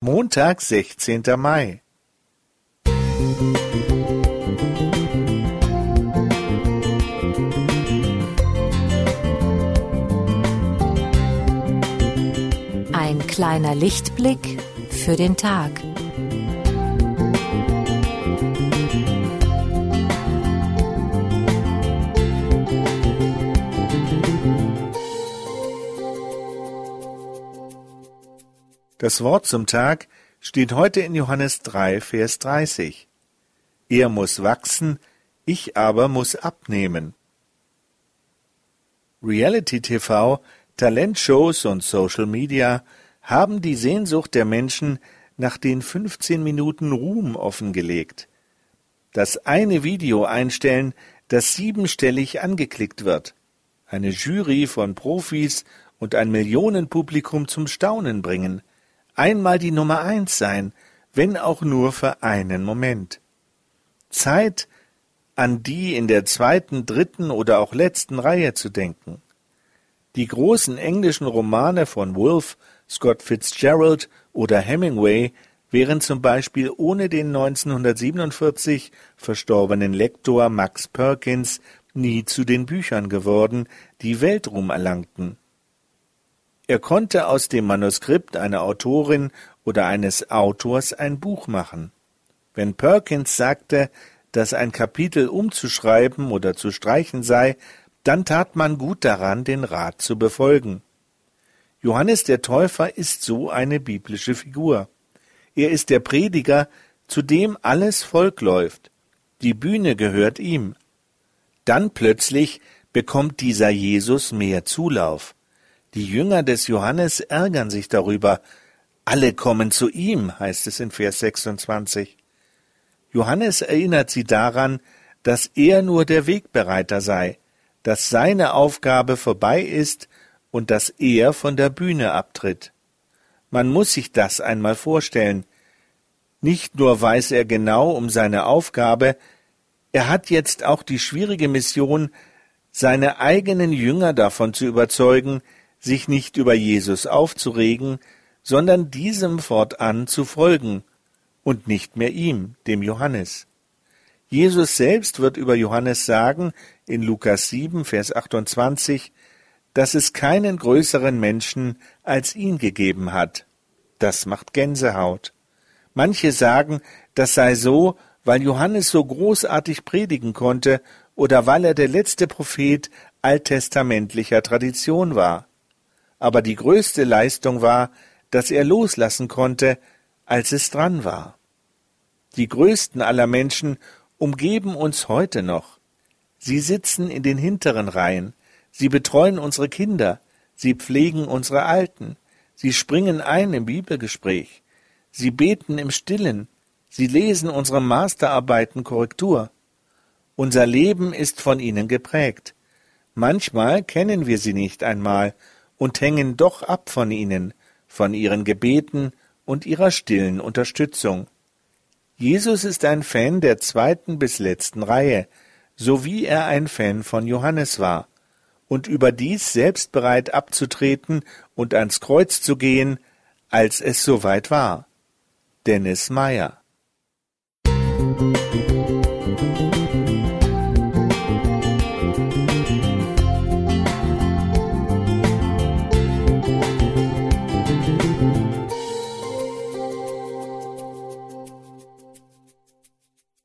Montag, sechzehnter Mai. Ein kleiner Lichtblick für den Tag. Das Wort zum Tag steht heute in Johannes 3, Vers 30. Er muss wachsen, ich aber muss abnehmen. Reality TV, Talentshows und Social Media haben die Sehnsucht der Menschen nach den 15 Minuten Ruhm offengelegt. Das eine Video einstellen, das siebenstellig angeklickt wird. Eine Jury von Profis und ein Millionenpublikum zum Staunen bringen einmal die Nummer eins sein, wenn auch nur für einen Moment. Zeit, an die in der zweiten, dritten oder auch letzten Reihe zu denken. Die großen englischen Romane von Wolfe, Scott Fitzgerald oder Hemingway wären zum Beispiel ohne den 1947 verstorbenen Lektor Max Perkins nie zu den Büchern geworden, die Weltruhm erlangten. Er konnte aus dem Manuskript einer Autorin oder eines Autors ein Buch machen. Wenn Perkins sagte, dass ein Kapitel umzuschreiben oder zu streichen sei, dann tat man gut daran, den Rat zu befolgen. Johannes der Täufer ist so eine biblische Figur. Er ist der Prediger, zu dem alles Volk läuft. Die Bühne gehört ihm. Dann plötzlich bekommt dieser Jesus mehr Zulauf. Die Jünger des Johannes ärgern sich darüber. Alle kommen zu ihm, heißt es in Vers 26. Johannes erinnert sie daran, dass er nur der Wegbereiter sei, dass seine Aufgabe vorbei ist und dass er von der Bühne abtritt. Man muss sich das einmal vorstellen. Nicht nur weiß er genau um seine Aufgabe, er hat jetzt auch die schwierige Mission, seine eigenen Jünger davon zu überzeugen, sich nicht über Jesus aufzuregen, sondern diesem fortan zu folgen und nicht mehr ihm, dem Johannes. Jesus selbst wird über Johannes sagen, in Lukas 7, Vers 28, dass es keinen größeren Menschen als ihn gegeben hat. Das macht Gänsehaut. Manche sagen, das sei so, weil Johannes so großartig predigen konnte oder weil er der letzte Prophet alttestamentlicher Tradition war aber die größte Leistung war, dass er loslassen konnte, als es dran war. Die größten aller Menschen umgeben uns heute noch. Sie sitzen in den hinteren Reihen, sie betreuen unsere Kinder, sie pflegen unsere Alten, sie springen ein im Bibelgespräch, sie beten im Stillen, sie lesen unsere Masterarbeiten Korrektur. Unser Leben ist von ihnen geprägt. Manchmal kennen wir sie nicht einmal und hängen doch ab von ihnen, von ihren Gebeten und ihrer stillen Unterstützung. Jesus ist ein Fan der zweiten bis letzten Reihe, so wie er ein Fan von Johannes war, und überdies selbst bereit abzutreten und ans Kreuz zu gehen, als es soweit war. Dennis Meyer Musik